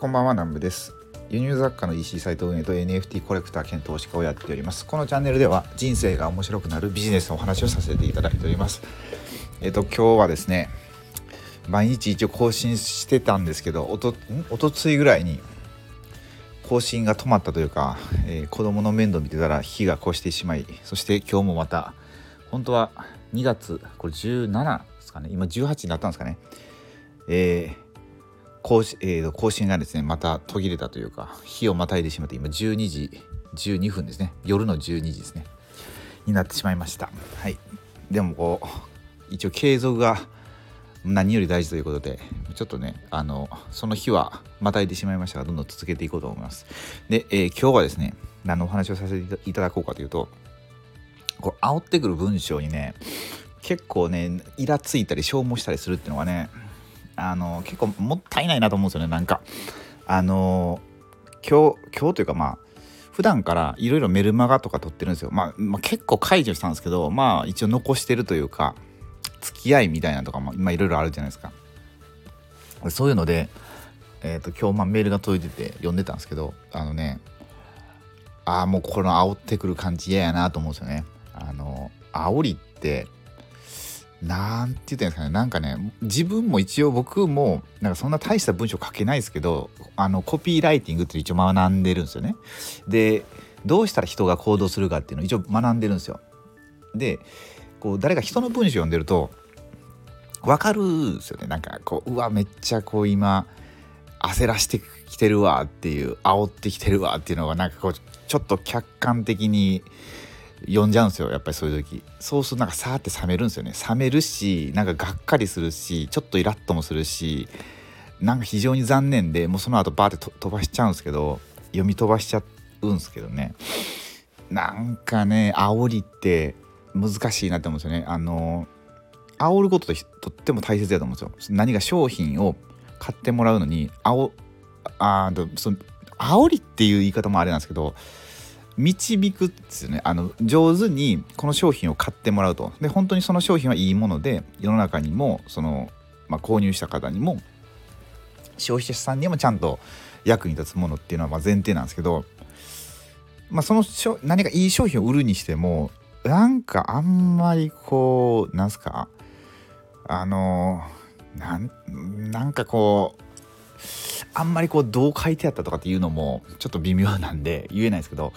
こんばんは南部です。輸入雑貨の EC サイト運営と NFT コレクター兼投資家をやっております。このチャンネルでは人生が面白くなるビジネスのお話をさせていただいております。えっと今日はですね毎日一応更新してたんですけどおとおとついぐらいに更新が止まったというか、えー、子供の面倒見てたら火が越してしまいそして今日もまた本当は2月これ17ですかね？今18になったんですかね？えー更新,、えー、更新がですねまた途切れたというか日をまたいでしまって今12時12分ですね。夜の12時ですね。になってしまいました。はい。でもこう一応継続が何より大事ということでちょっとねあのその日はまたいでしまいましたがどんどん続けていこうと思います。で、えー、今日はですね何のお話をさせていただこうかというとこう煽ってくる文章にね結構ねイラついたり消耗したりするっていうのがねあの結構もったいないなと思うんですよねなんか。あの今日今日というかまあ普段からいろいろメルマガとか撮ってるんですよ、まあ、まあ、結構解除したんですけどまあ一応残してるというか付き合いみたいなとかも今いろいろあるじゃないですか。そういうので、えーと、今日まメールが届いてて読んでたんですけどあのねああもうこの煽ってくる感じ嫌やなと思うんですよね。あの煽りってなんて言ったんですかね。なんかね自分も一応僕もなんかそんな大した文章書けないですけどあのコピーライティングって一応学んでるんですよね。でどうしたら人が行動するかっていうのを一応学んでるんですよ。でこう誰か人の文章読んでると分かるんですよね。なんかこううわめっちゃこう今焦らしてきてるわっていう煽ってきてるわっていうのがなんかこうちょっと客観的に呼んじゃうんですよやっぱりそういう時。そうするとなんかさーって冷めるんですよね。冷めるしなんかがっかりするしちょっとイラッともするしなんか非常に残念でもうその後バーって飛ばしちゃうんですけど読み飛ばしちゃうんですけどね。なんかね煽りって難しいなって思うんですよね。あの煽ることととっても大切だと思うんですよ。何か商品を買ってもらうのに煽あその煽りっていう言い方もあれなんですけど導くですよねあの上手にこの商品を買ってもらうと。で本当にその商品はいいもので世の中にもその、まあ、購入した方にも消費者さんにもちゃんと役に立つものっていうのはま前提なんですけど、まあ、その何かいい商品を売るにしてもなんかあんまりこうなんすかあのなんかこうあんまりこうどう書いてあったとかっていうのもちょっと微妙なんで言えないですけど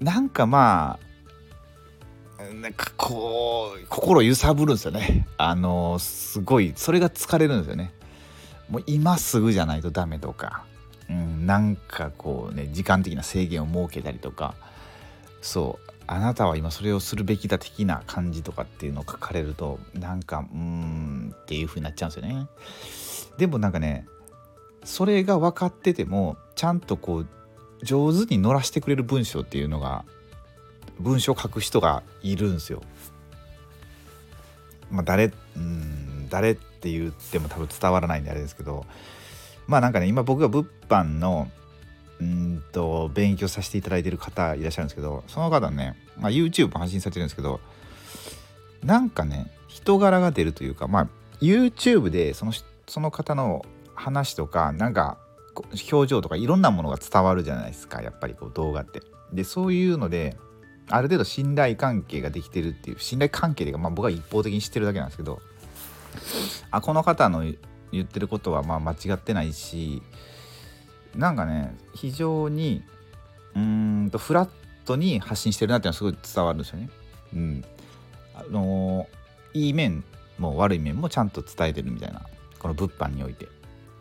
なんかまあなんかこう心揺さぶるんですよね。あのすごいそれが疲れるんですよね。もう今すぐじゃないとダメとか、うん、なんかこうね時間的な制限を設けたりとか。そうあなたは今それをするべきだ的な感じとかっていうのを書かれるとなんかうーんっていう風になっちゃうんですよね。でもなんかねそれが分かっててもちゃんとこう上手に乗らしてくれる文章っていうのが文章を書く人がいるんですよ。まあ誰うん誰って言っても多分伝わらないんであれですけどまあなんかね今僕が物販のうんと勉強させていただいてる方いらっしゃるんですけどその方ね、まあ、YouTube も発信されてるんですけどなんかね人柄が出るというかまあ YouTube でそのその方の話とかなんか表情とかいろんなものが伝わるじゃないですかやっぱりこう動画って。でそういうのである程度信頼関係ができてるっていう信頼関係でまあ、僕は一方的に知ってるだけなんですけどあこの方の言ってることはまあ間違ってないしなんかね非常にうんとフラットに発信してるなっていうのはすごい伝わるんですよね。うん、あのいい面も悪い面もちゃんと伝えてるみたいなこの物販において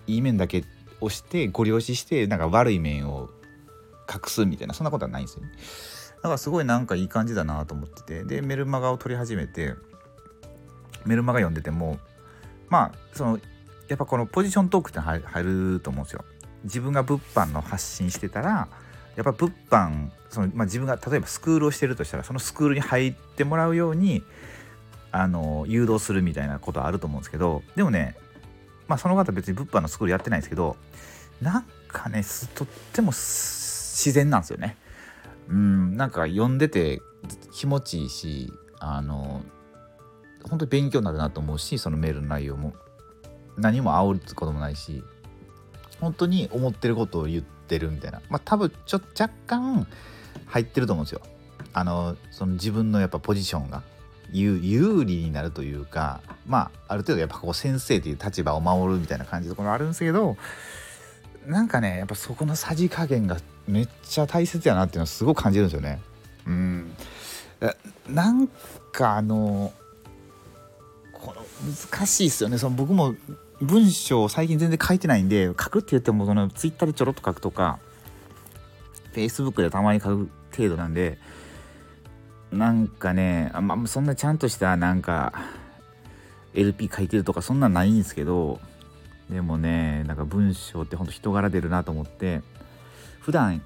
いい面だけをしてご了承してなんか悪い面を隠すみたいなそんなことはないんですよ。ねだからすごいなんかいい感じだなと思っててでメルマガを取り始めてメルマガ読んでてもまあそのやっぱこのポジショントークって入ると思うんですよ。自分が物販の発信してたらやっぱ物販その、まあ、自分が例えばスクールをしてるとしたらそのスクールに入ってもらうようにあの誘導するみたいなことはあると思うんですけどでもねまあその方別に物販のスクールやってないんですけどなんかねとっても自然なんですよね。うんなんか読んでて気持ちいいしあの本当に勉強になるなと思うしそのメールの内容も。何も煽ることもないし本当に思ってることを言ってるみたいな。まあ多分ちょっと若干入ってると思うんですよ。あのその自分のやっぱポジションが。有利になるというかまあある程度やっぱこう先生という立場を守るみたいな感じのところあるんですけどなんかねやっぱそこのさじ加減がめっちゃ大切やなっていうのはすごく感じるんですよね。うんなんかあのこの難しいですよねその僕も文章最近全然書いてないんで書くって言ってもそのツイッターでちょろっと書くとかフェイスブックでたまに書く程度なんでなんかねあ、まあ、そんなちゃんとしたなんか LP 書いてるとかそんなんないんですけどでもねなんか文章ってほんと人柄出るなと思って普段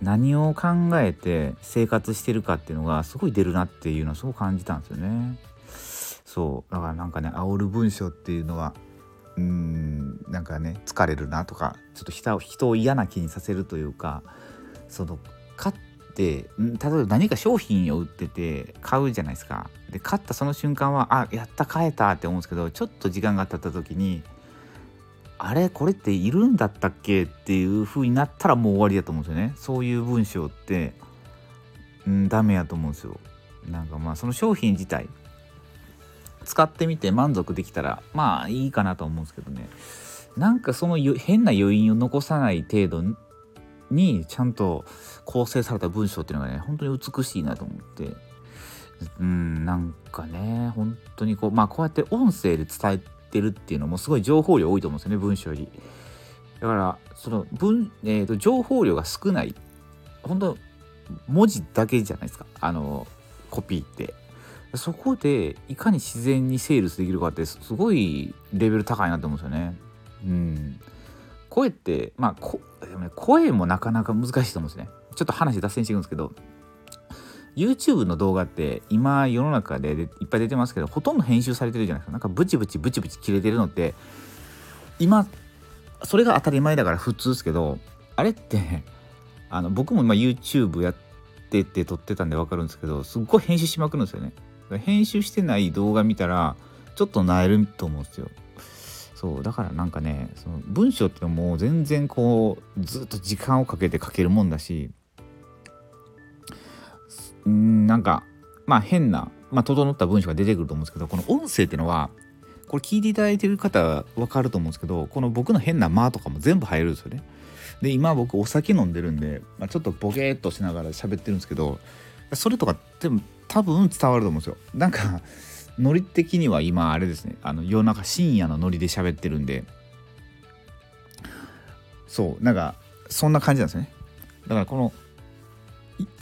何を考えて生活してるかっていうのがすごい出るなっていうのをすごく感じたんですよね。そうだからなんかね煽る文章っていうのはうんなんかね疲れるなとかちょっと人を人を嫌な気にさせるというかその買って例えば何か商品を売ってて買うじゃないですか。で買ったその瞬間はあやった買えたって思うんですけどちょっと時間が経った時にあれこれっているんだったっけ？っていう風になったらもう終わりだと思うんですよね。そういう文章ってうんダメやと思うんですよ。なんかまあその商品自体使ってみて満足できたらまあいいかなと思うんですけどね。なんかその変な余韻を残さない程度にちゃんと構成された文章っていうのがね本当に美しいなと思って。うんなんかね本当にこうまあこうやって音声で伝えてるっていうのもすごい情報量多いと思うんですよね文章より。だからその文、えーと、情報量が少ない。本当文字だけじゃないですか。あのコピーって。そこでいかに自然にセールスできるかってすごいレベル高いなと思うんですよね。うん。声ってまあ声もなかなか難しいと思うんですね。ちょっと話脱線していくんですけど YouTube の動画って今世の中でいっぱい出てますけどほとんど編集されてるじゃないですか。なんかブチブチブチブチ切れてるのって今それが当たり前だから普通ですけどあれってあの僕も今 YouTube やってて撮ってたんで分かるんですけどすっごい編集しまくるんですよね。編集してない動画見たらちょっとなえると思うんですよ。そうだからなんかねその文章ってのも全然こうずっと時間をかけて書けるもんだしんなんかまあ変な、まあ、整った文章が出てくると思うんですけどこの音声っていうのはこれ聞いていただいてる方は分かると思うんですけどこの僕の変な「間」とかも全部入るんですよね。で今僕お酒飲んでるんで、まあ、ちょっとボケーっとしながら喋ってるんですけどそれとかでも多分伝わると思うんですよ。なんかノリ的には今あれですね。あの夜中深夜のノリで喋ってるんで。そうなんかそんな感じなんですよね。だからこの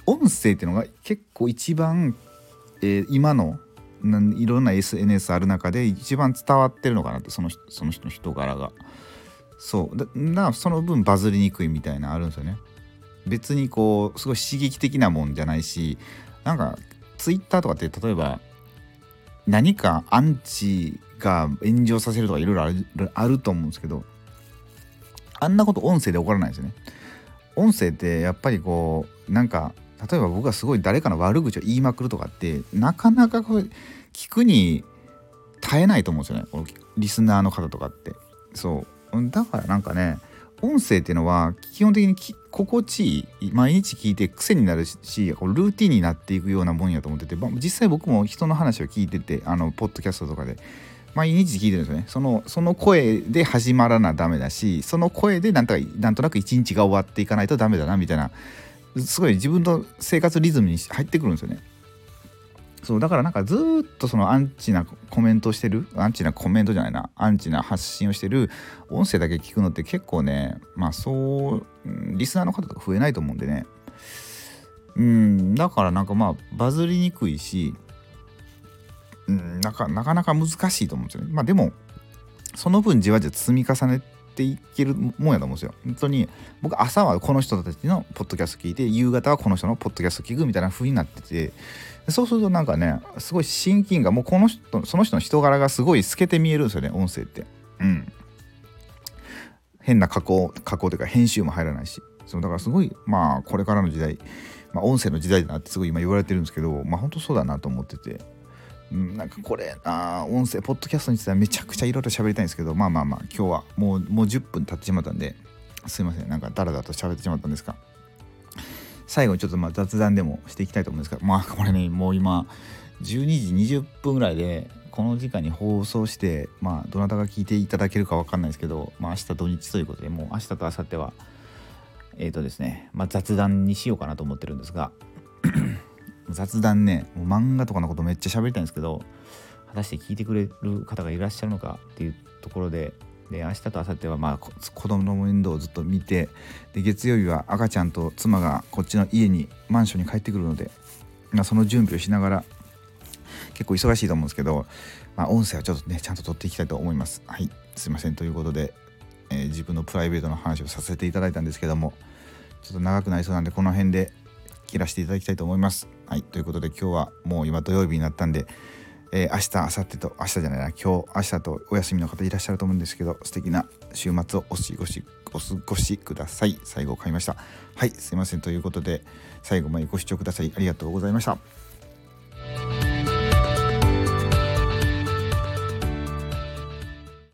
音声っていうのが結構一番、えー、今のいろんな SNS ある中で一番伝わってるのかなってそのその人の人柄が。そう。だなその分バズりにくいみたいなあるんですよね。別にこうすごい刺激的なもんじゃないしなんか Twitter とかって例えば何かアンチが炎上させるとかいろいろあると思うんですけどあんなこと音声で起こらないですよね。音声ってやっぱりこうなんか例えば僕がすごい誰かの悪口を言いまくるとかってなかなかこう聞くに耐えないと思うんですよね。リスナーの方とかって。そう。だからなんかね音声っていうのは基本的に心地いい毎日聞いて癖になるしルーティンになっていくようなもんやと思っててまあ実際僕も人の話を聞いててあのポッドキャストとかで毎日聞いてるんですよねそのその声で始まらなダメだしその声でなんとなんとなく一日が終わっていかないとダメだなみたいなすごい自分の生活リズムに入ってくるんですよね。そうだからなんかずっとそのアンチなコメントしてるアンチなコメントじゃないなアンチな発信をしてる音声だけ聞くのって結構ねまあそうリスナーの方とか増えないと思うんでね。うんだからなんかまあバズりにくいしうんなかなか難しいと思うんですよね。まあでもその分じわじわ積み重ねていけるもんやと思うんですよ。本当に僕朝はこの人たちのポッドキャスト聞いて夕方はこの人のポッドキャスト聞くみたいな風になっててそうするとなんかねすごい親近感もうこの人その人の人柄がすごい透けて見えるんですよね音声って。うん変な加工加工というか編集も入らないしそうだからすごいまあこれからの時代、まあ、音声の時代だなってすごい今言われてるんですけどまあ本当そうだなと思っててうん、なんかこれあ音声ポッドキャストについてはめちゃくちゃいろいろ喋りたいんですけどまあまあまあ今日はもうもう10分経ってしまったんですいませんなんかダラダラと喋ってしまったんですが最後にちょっとまあ雑談でもしていきたいと思うんですがまあこれねもう今12時20分ぐらいでこの時間に放送してまあどなたが聞いていただけるか分かんないですけどまあ明日土日ということでもう明日と明後日はえっ、ー、とですね、まあ、雑談にしようかなと思ってるんですが雑談ねもう漫画とかのことめっちゃ喋りたいんですけど果たして聞いてくれる方がいらっしゃるのかっていうところでで明日と明後日はまあ子供の面倒をずっと見てで月曜日は赤ちゃんと妻がこっちの家にマンションに帰ってくるので、まあ、その準備をしながら結構忙しいと思うんですけど、まあ、音声はちょっとねちゃんと撮っていきたいと思います。はい。すいませんということで、えー、自分のプライベートの話をさせていただいたんですけどもちょっと長くなりそうなんでこの辺で切らせていただきたいと思います。はいということで今日はもう今土曜日になったんでえー、明日、明後日と、明日じゃないな、今日、明日とお休みの方いらっしゃると思うんですけど、素敵な週末をお過ごし、お過ごしください。最後買いました。はい、すいません。ということで、最後までご視聴ください。ありがとうございました。